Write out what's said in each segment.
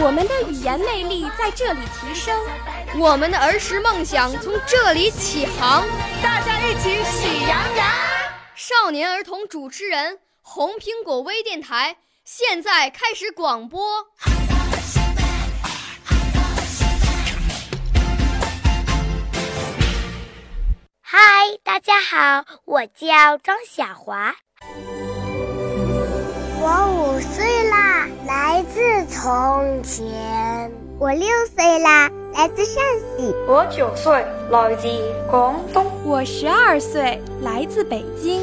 我们的语言魅力在这里提升，我们的儿时梦想从这里起航。大家一起喜羊羊。少年儿童主持人，红苹果微电台现在开始广播。嗨，大家好，我叫张小华。我五岁从前。我六岁啦，来自陕西。我九岁，来自广东。我十二岁，来自北京。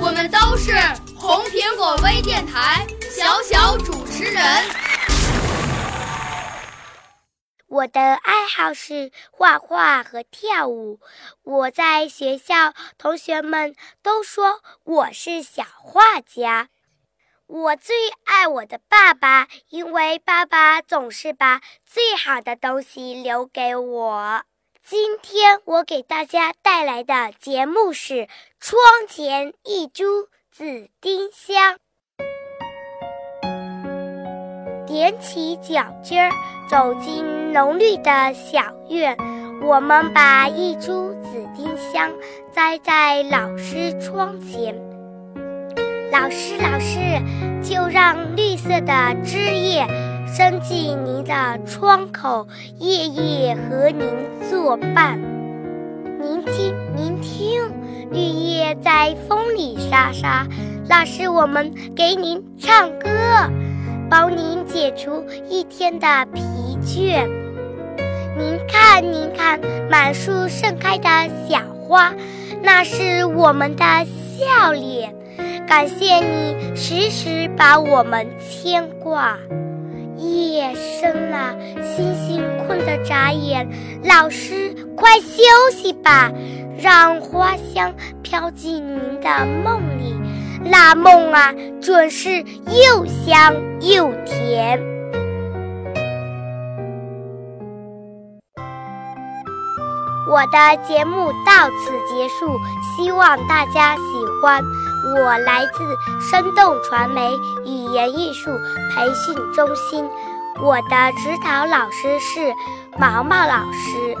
我们都是红苹果微电台小小主持人。我的爱好是画画和跳舞。我在学校，同学们都说我是小画家。我最爱我的爸爸，因为爸爸总是把最好的东西留给我。今天我给大家带来的节目是《窗前一株紫丁香》。踮起脚尖儿，走进浓绿的小院，我们把一株紫丁香栽在老师窗前。老师，老师，就让绿色的枝叶伸进您的窗口，夜夜和您作伴。您听，您听，绿叶在风里沙沙。老师，我们给您唱歌，帮您解除一天的疲倦。您看，您看，满树盛开的小花，那是我们的笑脸。感谢你时时把我们牵挂。夜深了，星星困得眨眼，老师快休息吧，让花香飘进您的梦里，那梦啊，准是又香又甜。我的节目到此结束，希望大家喜欢。我来自生动传媒语言艺术培训中心，我的指导老师是毛毛老师。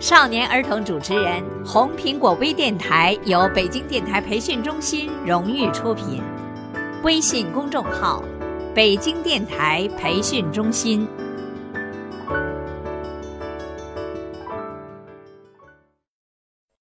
少年儿童主持人，红苹果微电台由北京电台培训中心荣誉出品，微信公众号：北京电台培训中心。